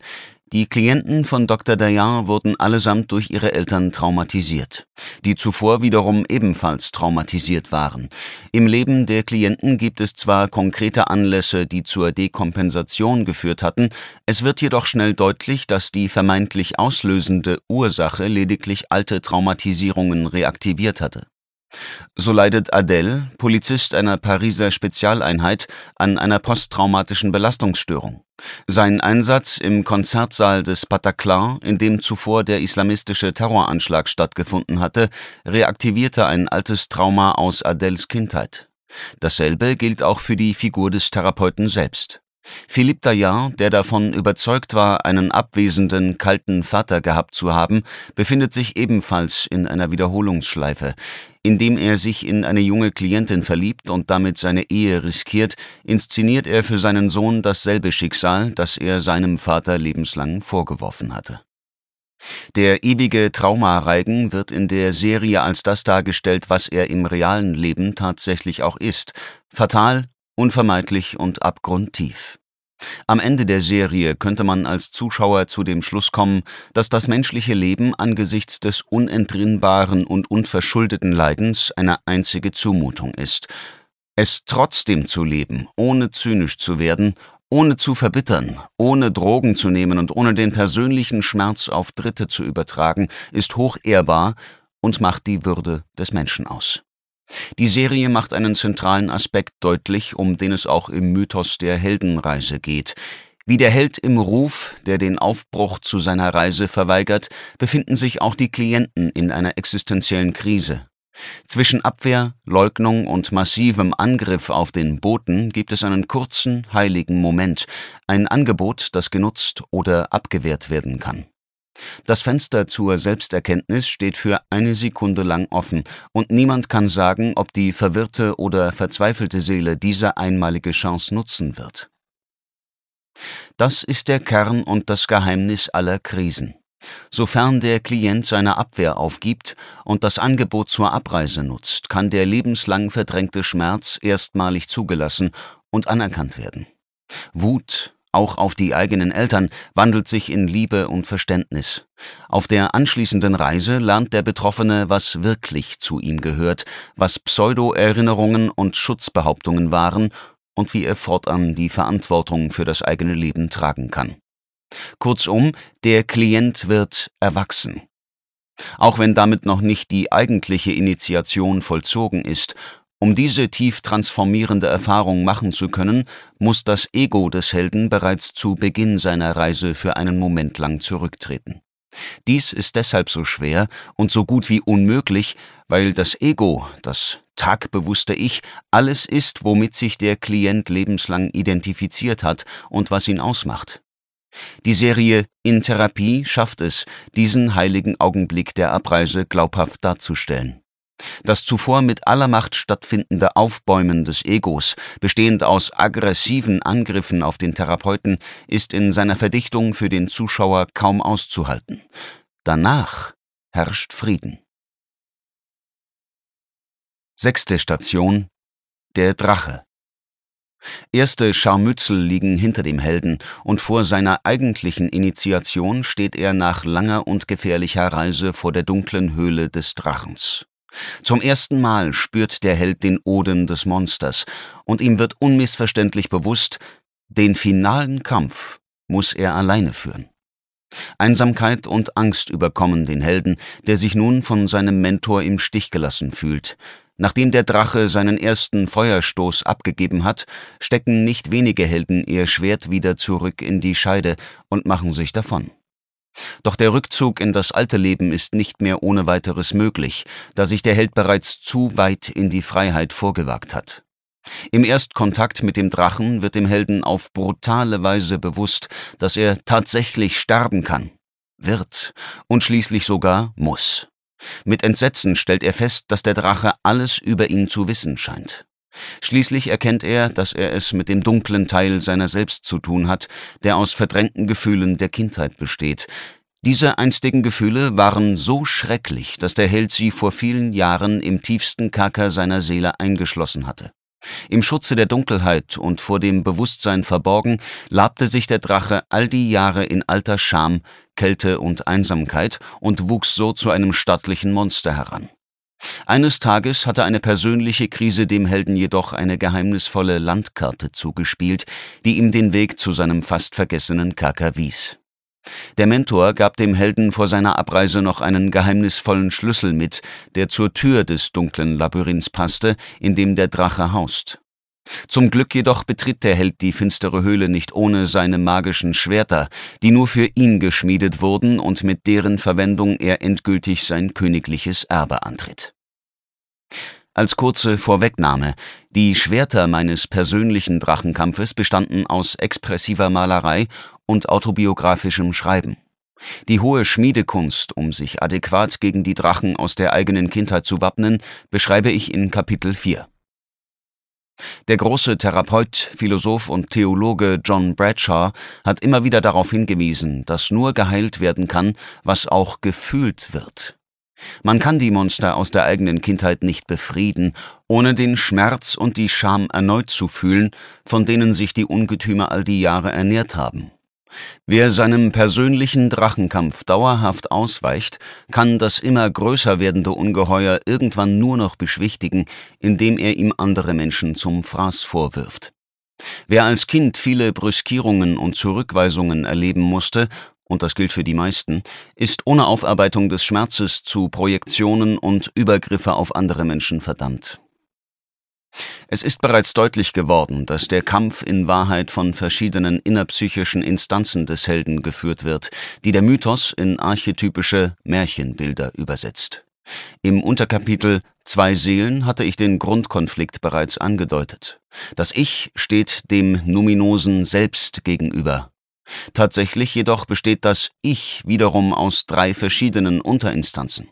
Speaker 1: Die Klienten von Dr. Dayan wurden allesamt durch ihre Eltern traumatisiert, die zuvor wiederum ebenfalls traumatisiert waren. Im Leben der Klienten gibt es zwar konkrete Anlässe, die zur Dekompensation geführt hatten, es wird jedoch schnell deutlich, dass die vermeintlich auslösende Ursache lediglich alte Traumatisierungen reaktiviert hatte. So leidet Adèle, Polizist einer Pariser Spezialeinheit, an einer posttraumatischen Belastungsstörung. Sein Einsatz im Konzertsaal des Bataclan, in dem zuvor der islamistische Terroranschlag stattgefunden hatte, reaktivierte ein altes Trauma aus Adèles Kindheit. Dasselbe gilt auch für die Figur des Therapeuten selbst. Philippe Dayan, der davon überzeugt war, einen abwesenden, kalten Vater gehabt zu haben, befindet sich ebenfalls in einer Wiederholungsschleife. Indem er sich in eine junge Klientin verliebt und damit seine Ehe riskiert, inszeniert er für seinen Sohn dasselbe Schicksal, das er seinem Vater lebenslang vorgeworfen hatte. Der ewige Traumareigen wird in der Serie als das dargestellt, was er im realen Leben tatsächlich auch ist: fatal, unvermeidlich und abgrundtief. Am Ende der Serie könnte man als Zuschauer zu dem Schluss kommen, dass das menschliche Leben angesichts des unentrinnbaren und unverschuldeten Leidens eine einzige Zumutung ist. Es trotzdem zu leben, ohne zynisch zu werden, ohne zu verbittern, ohne Drogen zu nehmen und ohne den persönlichen Schmerz auf Dritte zu übertragen, ist hoch ehrbar und macht die Würde des Menschen aus. Die Serie macht einen zentralen Aspekt deutlich, um den es auch im Mythos der Heldenreise geht. Wie der Held im Ruf, der den Aufbruch zu seiner Reise verweigert, befinden sich auch die Klienten in einer existenziellen Krise. Zwischen Abwehr, Leugnung und massivem Angriff auf den Boten gibt es einen kurzen, heiligen Moment, ein Angebot, das genutzt oder abgewehrt werden kann. Das Fenster zur Selbsterkenntnis steht für eine Sekunde lang offen, und niemand kann sagen, ob die verwirrte oder verzweifelte Seele diese einmalige Chance nutzen wird. Das ist der Kern und das Geheimnis aller Krisen. Sofern der Klient seine Abwehr aufgibt und das Angebot zur Abreise nutzt, kann der lebenslang verdrängte Schmerz erstmalig zugelassen und anerkannt werden. Wut, auch auf die eigenen Eltern, wandelt sich in Liebe und Verständnis. Auf der anschließenden Reise lernt der Betroffene, was wirklich zu ihm gehört, was Pseudo-Erinnerungen und Schutzbehauptungen waren und wie er fortan die Verantwortung für das eigene Leben tragen kann. Kurzum, der Klient wird erwachsen. Auch wenn damit noch nicht die eigentliche Initiation vollzogen ist um diese tief transformierende Erfahrung machen zu können, muss das Ego des Helden bereits zu Beginn seiner Reise für einen Moment lang zurücktreten. Dies ist deshalb so schwer und so gut wie unmöglich, weil das Ego, das tagbewusste Ich, alles ist, womit sich der Klient lebenslang identifiziert hat und was ihn ausmacht. Die Serie In Therapie schafft es, diesen heiligen Augenblick der Abreise glaubhaft darzustellen. Das zuvor mit aller Macht stattfindende Aufbäumen des Egos, bestehend aus aggressiven Angriffen auf den Therapeuten, ist in seiner Verdichtung für den Zuschauer kaum auszuhalten. Danach herrscht Frieden. Sechste Station Der Drache Erste Scharmützel liegen hinter dem Helden, und vor seiner eigentlichen Initiation steht er nach langer und gefährlicher Reise vor der dunklen Höhle des Drachens. Zum ersten Mal spürt der Held den Odem des Monsters, und ihm wird unmissverständlich bewusst, den finalen Kampf muss er alleine führen. Einsamkeit und Angst überkommen den Helden, der sich nun von seinem Mentor im Stich gelassen fühlt. Nachdem der Drache seinen ersten Feuerstoß abgegeben hat, stecken nicht wenige Helden ihr Schwert wieder zurück in die Scheide und machen sich davon. Doch der Rückzug in das alte Leben ist nicht mehr ohne weiteres möglich, da sich der Held bereits zu weit in die Freiheit vorgewagt hat. Im Erstkontakt mit dem Drachen wird dem Helden auf brutale Weise bewusst, dass er tatsächlich sterben kann, wird und schließlich sogar muss. Mit Entsetzen stellt er fest, dass der Drache alles über ihn zu wissen scheint. Schließlich erkennt er, dass er es mit dem dunklen Teil seiner selbst zu tun hat, der aus verdrängten Gefühlen der Kindheit besteht. Diese einstigen Gefühle waren so schrecklich, dass der Held sie vor vielen Jahren im tiefsten Kerker seiner Seele eingeschlossen hatte. Im Schutze der Dunkelheit und vor dem Bewusstsein verborgen, labte sich der Drache all die Jahre in alter Scham, Kälte und Einsamkeit und wuchs so zu einem stattlichen Monster heran. Eines Tages hatte eine persönliche Krise dem Helden jedoch eine geheimnisvolle Landkarte zugespielt, die ihm den Weg zu seinem fast vergessenen Kerker wies. Der Mentor gab dem Helden vor seiner Abreise noch einen geheimnisvollen Schlüssel mit, der zur Tür des dunklen Labyrinths passte, in dem der Drache haust. Zum Glück jedoch betritt der Held die finstere Höhle nicht ohne seine magischen Schwerter, die nur für ihn geschmiedet wurden und mit deren Verwendung er endgültig sein königliches Erbe antritt. Als kurze Vorwegnahme, die Schwerter meines persönlichen Drachenkampfes bestanden aus expressiver Malerei und autobiografischem Schreiben. Die hohe Schmiedekunst, um sich adäquat gegen die Drachen aus der eigenen Kindheit zu wappnen, beschreibe ich in Kapitel 4. Der große Therapeut, Philosoph und Theologe John Bradshaw hat immer wieder darauf hingewiesen, dass nur geheilt werden kann, was auch gefühlt wird. Man kann die Monster aus der eigenen Kindheit nicht befrieden, ohne den Schmerz und die Scham erneut zu fühlen, von denen sich die Ungetüme all die Jahre ernährt haben. Wer seinem persönlichen Drachenkampf dauerhaft ausweicht, kann das immer größer werdende Ungeheuer irgendwann nur noch beschwichtigen, indem er ihm andere Menschen zum Fraß vorwirft. Wer als Kind viele Brüskierungen und Zurückweisungen erleben musste, und das gilt für die meisten, ist ohne Aufarbeitung des Schmerzes zu Projektionen und Übergriffe auf andere Menschen verdammt. Es ist bereits deutlich geworden, dass der Kampf in Wahrheit von verschiedenen innerpsychischen Instanzen des Helden geführt wird, die der Mythos in archetypische Märchenbilder übersetzt. Im Unterkapitel Zwei Seelen hatte ich den Grundkonflikt bereits angedeutet. Das Ich steht dem numinosen Selbst gegenüber. Tatsächlich jedoch besteht das Ich wiederum aus drei verschiedenen Unterinstanzen.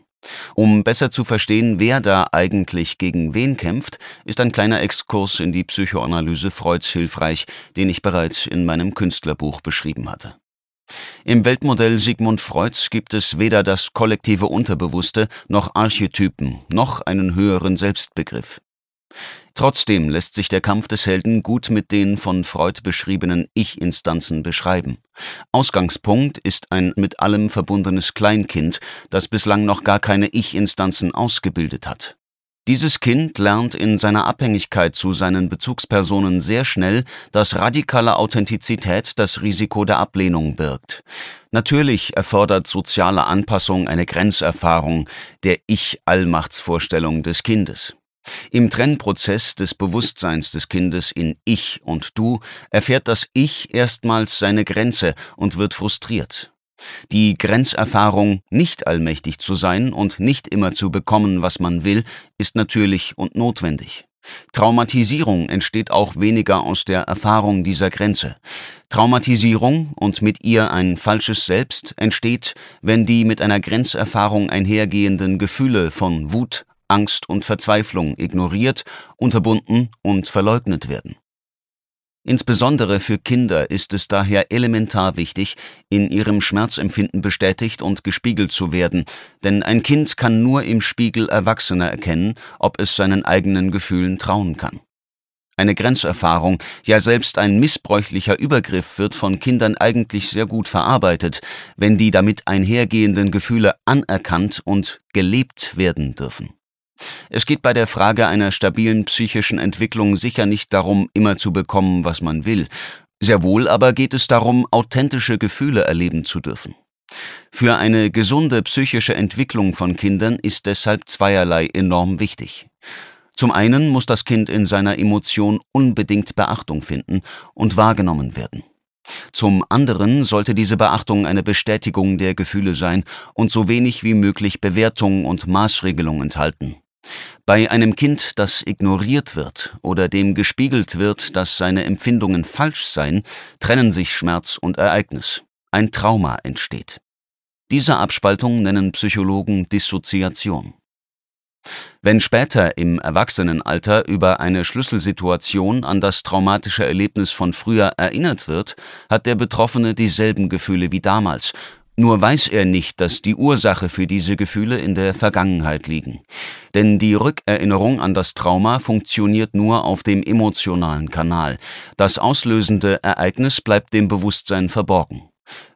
Speaker 1: Um besser zu verstehen, wer da eigentlich gegen wen kämpft, ist ein kleiner Exkurs in die Psychoanalyse Freuds hilfreich, den ich bereits in meinem Künstlerbuch beschrieben hatte. Im Weltmodell Sigmund Freuds gibt es weder das kollektive Unterbewusste noch Archetypen noch einen höheren Selbstbegriff. Trotzdem lässt sich der Kampf des Helden gut mit den von Freud beschriebenen Ich-Instanzen beschreiben. Ausgangspunkt ist ein mit allem verbundenes Kleinkind, das bislang noch gar keine Ich-Instanzen ausgebildet hat. Dieses Kind lernt in seiner Abhängigkeit zu seinen Bezugspersonen sehr schnell, dass radikale Authentizität das Risiko der Ablehnung birgt. Natürlich erfordert soziale Anpassung eine Grenzerfahrung der Ich-Allmachtsvorstellung des Kindes. Im Trennprozess des Bewusstseins des Kindes in Ich und Du erfährt das Ich erstmals seine Grenze und wird frustriert. Die Grenzerfahrung, nicht allmächtig zu sein und nicht immer zu bekommen, was man will, ist natürlich und notwendig. Traumatisierung entsteht auch weniger aus der Erfahrung dieser Grenze. Traumatisierung und mit ihr ein falsches Selbst entsteht, wenn die mit einer Grenzerfahrung einhergehenden Gefühle von Wut, Angst und Verzweiflung ignoriert, unterbunden und verleugnet werden. Insbesondere für Kinder ist es daher elementar wichtig, in ihrem Schmerzempfinden bestätigt und gespiegelt zu werden, denn ein Kind kann nur im Spiegel Erwachsener erkennen, ob es seinen eigenen Gefühlen trauen kann. Eine Grenzerfahrung, ja selbst ein missbräuchlicher Übergriff wird von Kindern eigentlich sehr gut verarbeitet, wenn die damit einhergehenden Gefühle anerkannt und gelebt werden dürfen. Es geht bei der Frage einer stabilen psychischen Entwicklung sicher nicht darum, immer zu bekommen, was man will. Sehr wohl aber geht es darum, authentische Gefühle erleben zu dürfen. Für eine gesunde psychische Entwicklung von Kindern ist deshalb zweierlei enorm wichtig. Zum einen muss das Kind in seiner Emotion unbedingt Beachtung finden und wahrgenommen werden. Zum anderen sollte diese Beachtung eine Bestätigung der Gefühle sein und so wenig wie möglich Bewertung und Maßregelung enthalten. Bei einem Kind, das ignoriert wird oder dem gespiegelt wird, dass seine Empfindungen falsch seien, trennen sich Schmerz und Ereignis. Ein Trauma entsteht. Diese Abspaltung nennen Psychologen Dissoziation. Wenn später im Erwachsenenalter über eine Schlüsselsituation an das traumatische Erlebnis von früher erinnert wird, hat der Betroffene dieselben Gefühle wie damals, nur weiß er nicht, dass die Ursache für diese Gefühle in der Vergangenheit liegen. Denn die Rückerinnerung an das Trauma funktioniert nur auf dem emotionalen Kanal. Das auslösende Ereignis bleibt dem Bewusstsein verborgen.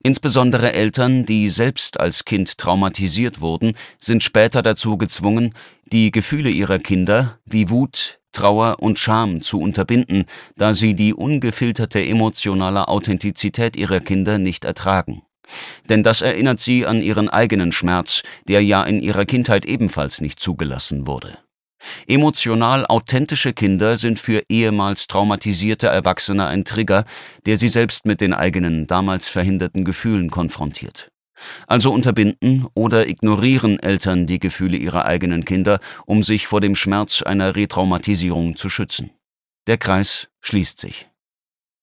Speaker 1: Insbesondere Eltern, die selbst als Kind traumatisiert wurden, sind später dazu gezwungen, die Gefühle ihrer Kinder wie Wut, Trauer und Scham zu unterbinden, da sie die ungefilterte emotionale Authentizität ihrer Kinder nicht ertragen. Denn das erinnert sie an ihren eigenen Schmerz, der ja in ihrer Kindheit ebenfalls nicht zugelassen wurde. Emotional authentische Kinder sind für ehemals traumatisierte Erwachsene ein Trigger, der sie selbst mit den eigenen, damals verhinderten Gefühlen konfrontiert. Also unterbinden oder ignorieren Eltern die Gefühle ihrer eigenen Kinder, um sich vor dem Schmerz einer Retraumatisierung zu schützen. Der Kreis schließt sich.